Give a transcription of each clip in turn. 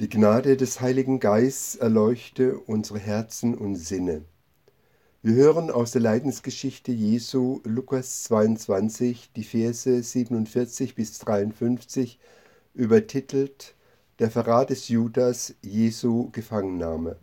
Die Gnade des Heiligen Geistes erleuchte unsere Herzen und Sinne. Wir hören aus der Leidensgeschichte Jesu Lukas 22 die Verse 47 bis 53 übertitelt Der Verrat des Judas Jesu Gefangennahme.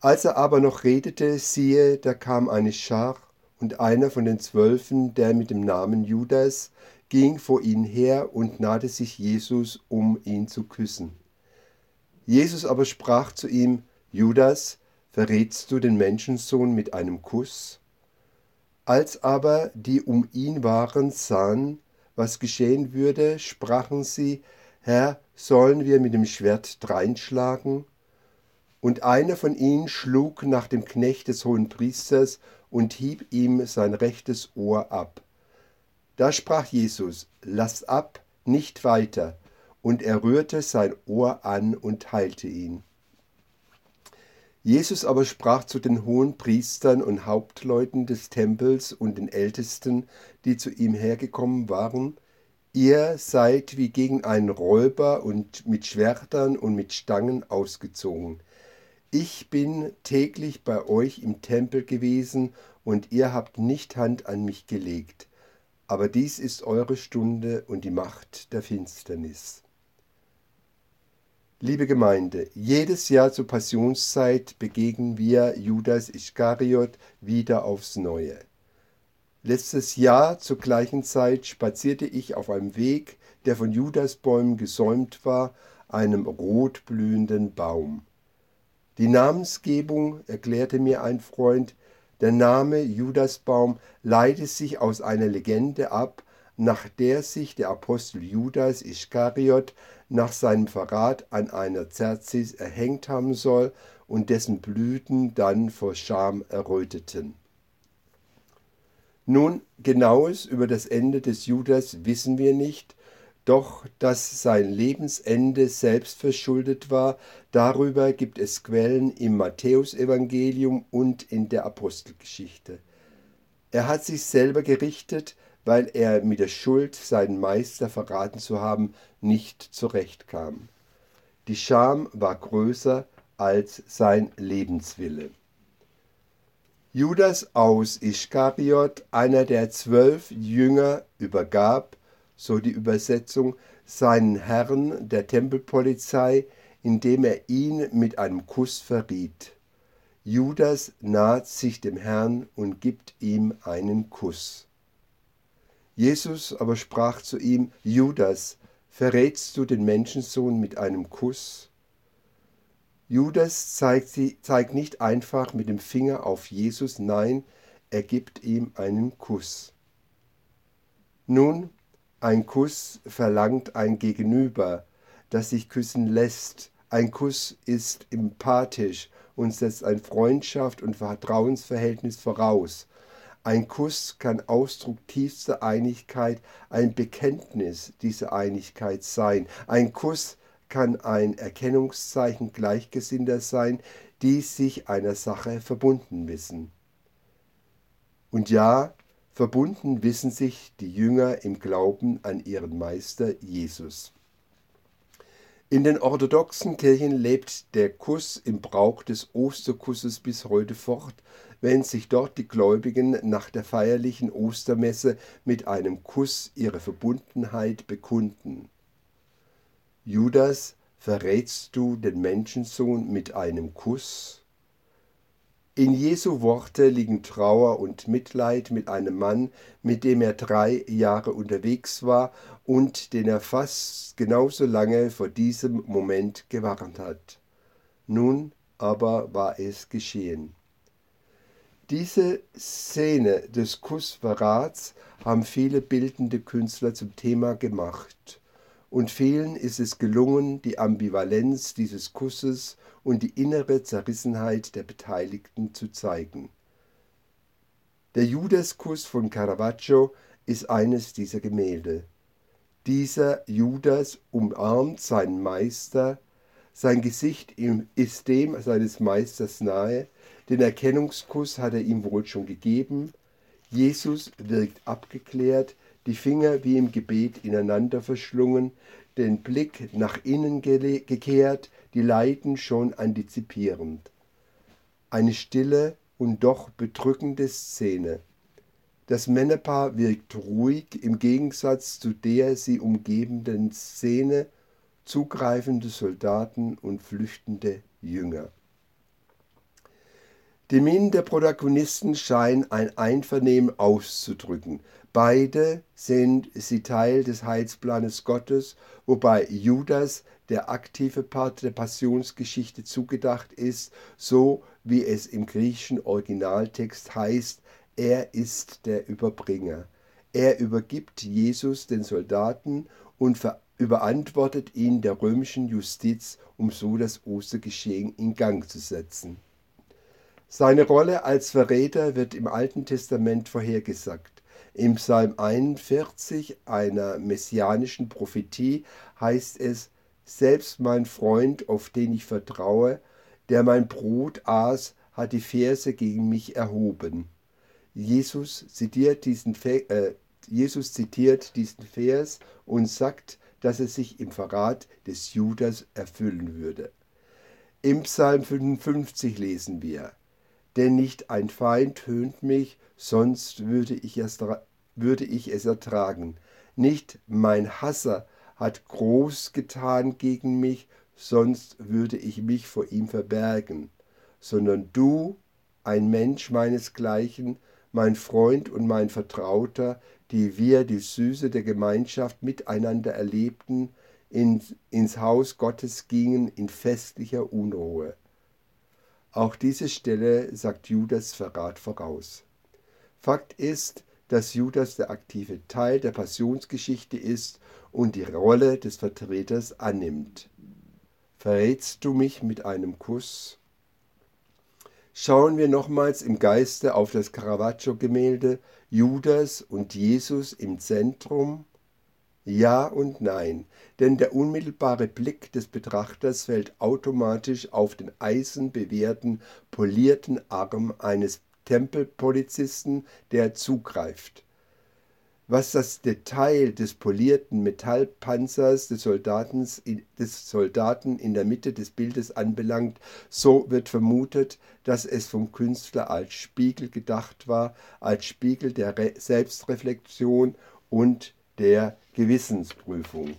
Als er aber noch redete, siehe, da kam eine Schar und einer von den Zwölfen, der mit dem Namen Judas, ging vor ihn her und nahte sich Jesus, um ihn zu küssen. Jesus aber sprach zu ihm, Judas, verrätst du den Menschensohn mit einem Kuss? Als aber die um ihn waren sahen, was geschehen würde, sprachen sie, Herr, sollen wir mit dem Schwert dreinschlagen? Und einer von ihnen schlug nach dem Knecht des hohen Priesters und hieb ihm sein rechtes Ohr ab. Da sprach Jesus, lass ab, nicht weiter, und er rührte sein Ohr an und heilte ihn. Jesus aber sprach zu den hohen Priestern und Hauptleuten des Tempels und den Ältesten, die zu ihm hergekommen waren, Ihr seid wie gegen einen Räuber und mit Schwertern und mit Stangen ausgezogen. Ich bin täglich bei euch im Tempel gewesen, und ihr habt nicht Hand an mich gelegt aber dies ist eure Stunde und die Macht der Finsternis. Liebe Gemeinde, jedes Jahr zur Passionszeit begegnen wir Judas Iskariot wieder aufs Neue. Letztes Jahr zur gleichen Zeit spazierte ich auf einem Weg, der von Judasbäumen gesäumt war, einem rotblühenden Baum. Die Namensgebung, erklärte mir ein Freund, der Name Judasbaum leitet sich aus einer Legende ab, nach der sich der Apostel Judas Iskariot nach seinem Verrat an einer Zerzis erhängt haben soll und dessen Blüten dann vor Scham erröteten. Nun, genaues über das Ende des Judas wissen wir nicht, doch dass sein Lebensende selbst verschuldet war, darüber gibt es Quellen im Matthäusevangelium und in der Apostelgeschichte. Er hat sich selber gerichtet, weil er mit der Schuld, seinen Meister verraten zu haben, nicht zurechtkam. Die Scham war größer als sein Lebenswille. Judas aus Ischkariot, einer der zwölf Jünger, übergab so die Übersetzung, seinen Herrn der Tempelpolizei, indem er ihn mit einem Kuss verriet. Judas naht sich dem Herrn und gibt ihm einen Kuss. Jesus aber sprach zu ihm, Judas, verrätst du den Menschensohn mit einem Kuss? Judas zeigt, zeigt nicht einfach mit dem Finger auf Jesus, nein, er gibt ihm einen Kuss. Nun, ein Kuss verlangt ein Gegenüber, das sich küssen lässt. Ein Kuss ist empathisch und setzt ein Freundschaft und Vertrauensverhältnis voraus. Ein Kuss kann Ausdruck tiefster Einigkeit, ein Bekenntnis dieser Einigkeit sein. Ein Kuss kann ein Erkennungszeichen Gleichgesinnter sein, die sich einer Sache verbunden wissen. Und ja, Verbunden wissen sich die Jünger im Glauben an ihren Meister Jesus. In den orthodoxen Kirchen lebt der Kuss im Brauch des Osterkusses bis heute fort, wenn sich dort die Gläubigen nach der feierlichen Ostermesse mit einem Kuss ihre Verbundenheit bekunden. Judas, verrätst du den Menschensohn mit einem Kuss? In Jesu Worte liegen Trauer und Mitleid mit einem Mann, mit dem er drei Jahre unterwegs war und den er fast genauso lange vor diesem Moment gewarnt hat. Nun aber war es geschehen. Diese Szene des Kussverrats haben viele bildende Künstler zum Thema gemacht und vielen ist es gelungen, die Ambivalenz dieses Kusses und die innere Zerrissenheit der Beteiligten zu zeigen. Der Judaskuss von Caravaggio ist eines dieser Gemälde. Dieser Judas umarmt seinen Meister, sein Gesicht ist dem seines Meisters nahe, den Erkennungskuss hat er ihm wohl schon gegeben, Jesus wirkt abgeklärt, die Finger wie im Gebet ineinander verschlungen, den Blick nach innen gekehrt, die Leiden schon antizipierend. Eine stille und doch bedrückende Szene. Das Männerpaar wirkt ruhig im Gegensatz zu der sie umgebenden Szene zugreifende Soldaten und flüchtende Jünger. Die Mienen der Protagonisten scheinen ein Einvernehmen auszudrücken. Beide sind sie Teil des Heilsplanes Gottes, wobei Judas der aktive Part der Passionsgeschichte zugedacht ist, so wie es im griechischen Originaltext heißt, er ist der Überbringer. Er übergibt Jesus den Soldaten und überantwortet ihn der römischen Justiz, um so das Ostergeschehen in Gang zu setzen. Seine Rolle als Verräter wird im Alten Testament vorhergesagt. Im Psalm 41, einer messianischen Prophetie, heißt es, selbst mein Freund, auf den ich vertraue, der mein Brot aß, hat die Verse gegen mich erhoben. Jesus zitiert diesen, äh, Jesus zitiert diesen Vers und sagt, dass er sich im Verrat des Judas erfüllen würde. Im Psalm 55 lesen wir, denn nicht ein Feind höhnt mich, sonst würde ich, es, würde ich es ertragen. Nicht mein Hasser hat groß getan gegen mich, sonst würde ich mich vor ihm verbergen, sondern du, ein Mensch meinesgleichen, mein Freund und mein Vertrauter, die wir die Süße der Gemeinschaft miteinander erlebten, in, ins Haus Gottes gingen in festlicher Unruhe. Auch diese Stelle sagt Judas Verrat voraus. Fakt ist, dass Judas der aktive Teil der Passionsgeschichte ist und die Rolle des Vertreters annimmt. Verrätst du mich mit einem Kuss? Schauen wir nochmals im Geiste auf das Caravaggio-Gemälde Judas und Jesus im Zentrum ja und nein, denn der unmittelbare Blick des Betrachters fällt automatisch auf den eisenbewehrten, polierten Arm eines Tempelpolizisten, der zugreift. Was das Detail des polierten Metallpanzers des, des Soldaten in der Mitte des Bildes anbelangt, so wird vermutet, dass es vom Künstler als Spiegel gedacht war, als Spiegel der Re Selbstreflexion und der Gewissensprüfung.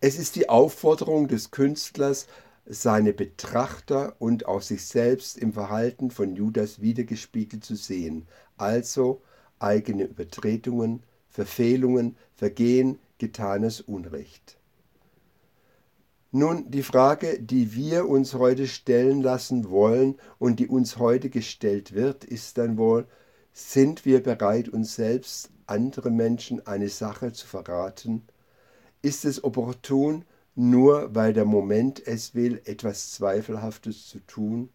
Es ist die Aufforderung des Künstlers, seine Betrachter und auch sich selbst im Verhalten von Judas wiedergespiegelt zu sehen, also eigene Übertretungen, Verfehlungen, Vergehen, getanes Unrecht. Nun, die Frage, die wir uns heute stellen lassen wollen und die uns heute gestellt wird, ist dann wohl, sind wir bereit, uns selbst andere Menschen eine Sache zu verraten? Ist es opportun, nur weil der Moment es will, etwas Zweifelhaftes zu tun?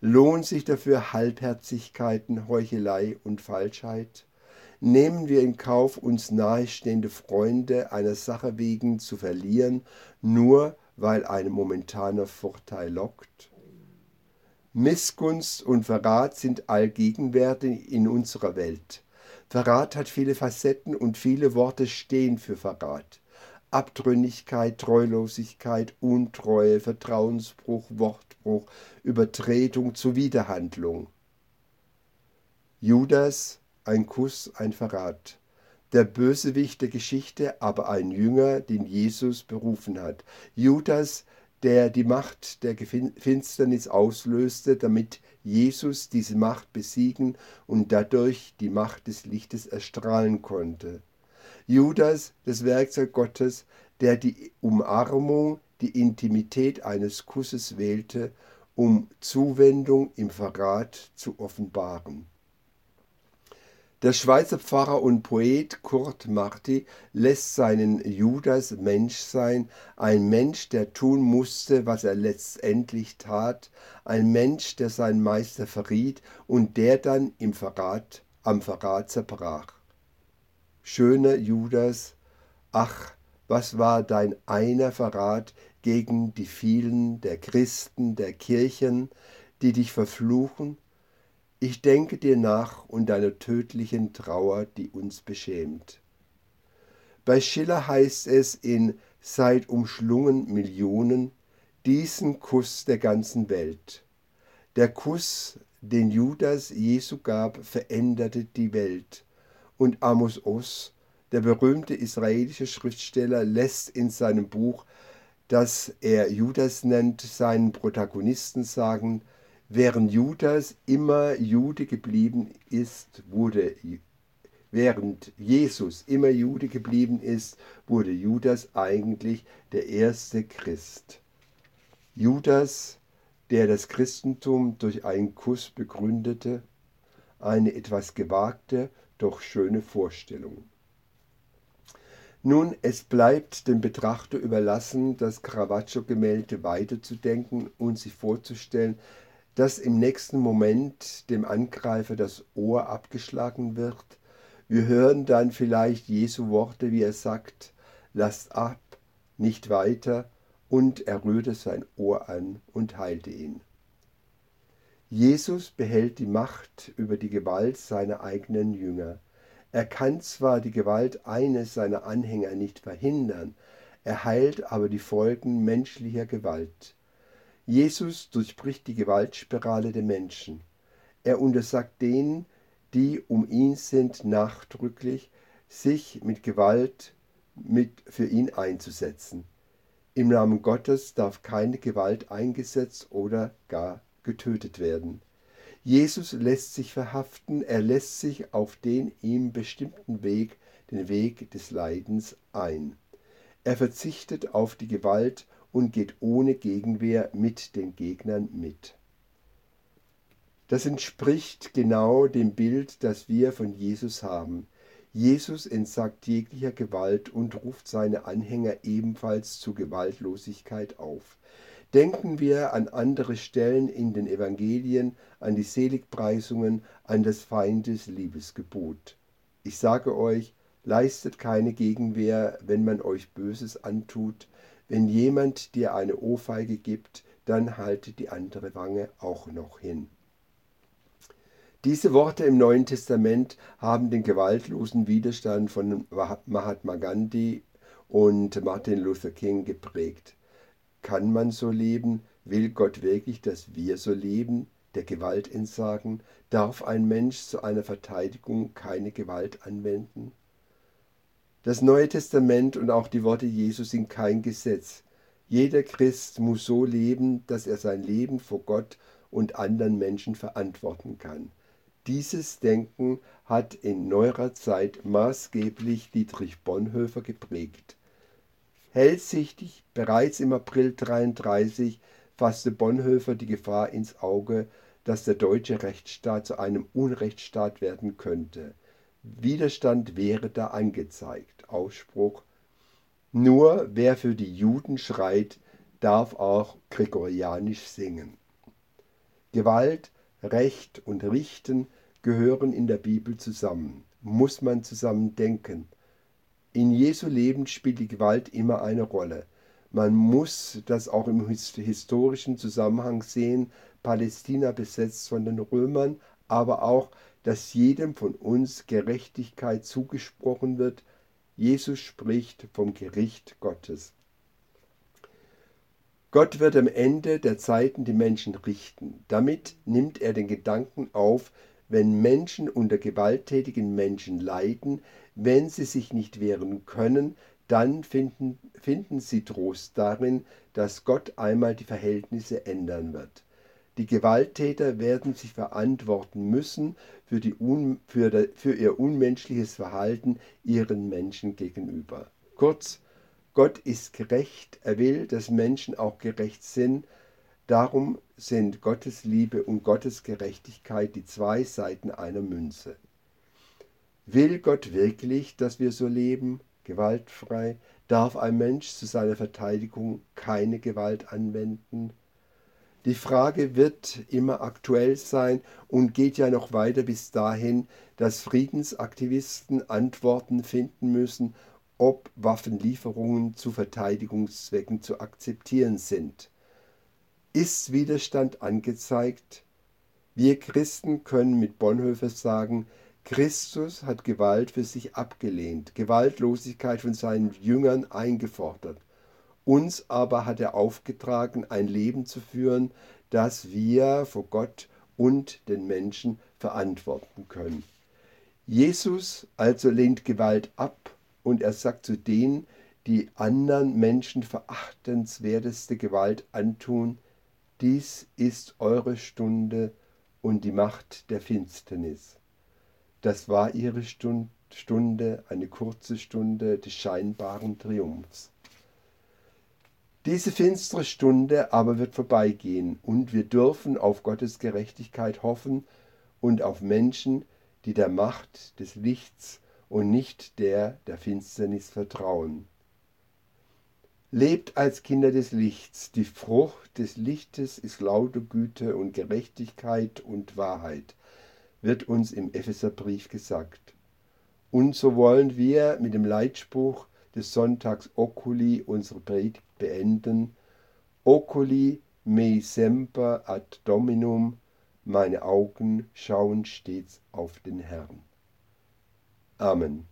Lohnt sich dafür Halbherzigkeiten, Heuchelei und Falschheit? Nehmen wir in Kauf, uns nahestehende Freunde einer Sache wegen zu verlieren, nur weil ein momentaner Vorteil lockt? Missgunst und Verrat sind allgegenwärtig in unserer Welt. Verrat hat viele Facetten und viele Worte stehen für Verrat. Abtrünnigkeit, Treulosigkeit, Untreue, Vertrauensbruch, Wortbruch, Übertretung, Zuwiderhandlung. Judas, ein Kuss, ein Verrat. Der Bösewicht der Geschichte, aber ein Jünger, den Jesus berufen hat. Judas, der die Macht der Finsternis auslöste, damit Jesus diese Macht besiegen und dadurch die Macht des Lichtes erstrahlen konnte. Judas, das Werkzeug Gottes, der die Umarmung, die Intimität eines Kusses wählte, um Zuwendung im Verrat zu offenbaren. Der Schweizer Pfarrer und Poet Kurt Marti lässt seinen Judas Mensch sein, ein Mensch, der tun musste, was er letztendlich tat, ein Mensch, der seinen Meister verriet und der dann im Verrat, am Verrat zerbrach. Schöner Judas, ach, was war dein einer Verrat gegen die vielen der Christen, der Kirchen, die dich verfluchen, Ich denke dir nach und deiner tödlichen Trauer, die uns beschämt. Bei Schiller heißt es in Seid umschlungen Millionen diesen Kuss der ganzen Welt. Der Kuss, den Judas Jesu gab, veränderte die Welt. Und Amos Oz, der berühmte israelische Schriftsteller, lässt in seinem Buch, das er Judas nennt, seinen Protagonisten sagen, während Judas immer Jude geblieben ist, wurde Während Jesus immer Jude geblieben ist, wurde Judas eigentlich der erste Christ. Judas, der das Christentum durch einen Kuss begründete, eine etwas gewagte, doch schöne Vorstellung. Nun, es bleibt dem Betrachter überlassen, das Caravaggio-Gemälde weiterzudenken und sich vorzustellen, dass im nächsten Moment dem Angreifer das Ohr abgeschlagen wird, wir hören dann vielleicht Jesu Worte, wie er sagt, lasst ab, nicht weiter, und er rührte sein Ohr an und heilte ihn. Jesus behält die Macht über die Gewalt seiner eigenen Jünger. Er kann zwar die Gewalt eines seiner Anhänger nicht verhindern, er heilt aber die Folgen menschlicher Gewalt. Jesus durchbricht die Gewaltspirale der Menschen. Er untersagt denen, die um ihn sind, nachdrücklich, sich mit Gewalt mit für ihn einzusetzen. Im Namen Gottes darf keine Gewalt eingesetzt oder gar getötet werden. Jesus lässt sich verhaften, er lässt sich auf den ihm bestimmten Weg, den Weg des Leidens, ein. Er verzichtet auf die Gewalt und geht ohne Gegenwehr mit den Gegnern mit. Das entspricht genau dem Bild, das wir von Jesus haben. Jesus entsagt jeglicher Gewalt und ruft seine Anhänger ebenfalls zur Gewaltlosigkeit auf. Denken wir an andere Stellen in den Evangelien, an die Seligpreisungen, an das Feindes Liebesgebot. Ich sage euch, leistet keine Gegenwehr, wenn man euch Böses antut. Wenn jemand dir eine Ohrfeige gibt, dann haltet die andere Wange auch noch hin. Diese Worte im Neuen Testament haben den gewaltlosen Widerstand von Mahatma Gandhi und Martin Luther King geprägt. Kann man so leben? Will Gott wirklich, dass wir so leben? Der Gewalt entsagen? Darf ein Mensch zu einer Verteidigung keine Gewalt anwenden? Das Neue Testament und auch die Worte Jesus sind kein Gesetz. Jeder Christ muss so leben, dass er sein Leben vor Gott und anderen Menschen verantworten kann. Dieses Denken hat in neuerer Zeit maßgeblich Dietrich Bonhoeffer geprägt. Hellsichtig, bereits im April 1933 fasste Bonhoeffer die Gefahr ins Auge, dass der deutsche Rechtsstaat zu einem Unrechtsstaat werden könnte. Widerstand wäre da angezeigt. Ausspruch Nur wer für die Juden schreit, darf auch gregorianisch singen. Gewalt Recht und Richten gehören in der Bibel zusammen, muss man zusammen denken. In Jesu Leben spielt die Gewalt immer eine Rolle. Man muss das auch im historischen Zusammenhang sehen, Palästina besetzt von den Römern, aber auch, dass jedem von uns Gerechtigkeit zugesprochen wird. Jesus spricht vom Gericht Gottes. Gott wird am Ende der Zeiten die Menschen richten. Damit nimmt er den Gedanken auf, wenn Menschen unter gewalttätigen Menschen leiden, wenn sie sich nicht wehren können, dann finden, finden sie Trost darin, dass Gott einmal die Verhältnisse ändern wird. Die Gewalttäter werden sich verantworten müssen für, die un, für, für ihr unmenschliches Verhalten ihren Menschen gegenüber. Kurz, Gott ist gerecht, er will, dass Menschen auch gerecht sind. Darum sind Gottes Liebe und Gottes Gerechtigkeit die zwei Seiten einer Münze. Will Gott wirklich, dass wir so leben, gewaltfrei? Darf ein Mensch zu seiner Verteidigung keine Gewalt anwenden? Die Frage wird immer aktuell sein und geht ja noch weiter bis dahin, dass Friedensaktivisten Antworten finden müssen ob Waffenlieferungen zu Verteidigungszwecken zu akzeptieren sind. Ist Widerstand angezeigt? Wir Christen können mit Bonhoeffer sagen, Christus hat Gewalt für sich abgelehnt, Gewaltlosigkeit von seinen Jüngern eingefordert. Uns aber hat er aufgetragen, ein Leben zu führen, das wir vor Gott und den Menschen verantworten können. Jesus also lehnt Gewalt ab und er sagt zu denen, die anderen Menschen verachtenswerteste Gewalt antun, dies ist eure Stunde und die Macht der Finsternis. Das war ihre Stunde, eine kurze Stunde des scheinbaren Triumphs. Diese finstere Stunde aber wird vorbeigehen und wir dürfen auf Gottes Gerechtigkeit hoffen und auf Menschen, die der Macht des Lichts und nicht der der Finsternis vertrauen. Lebt als Kinder des Lichts. Die Frucht des Lichtes ist laute Güte und Gerechtigkeit und Wahrheit, wird uns im Epheserbrief gesagt. Und so wollen wir mit dem Leitspruch des Sonntags Oculi unsere Predigt beenden. Oculi me semper ad Dominum, meine Augen schauen stets auf den Herrn. Amen.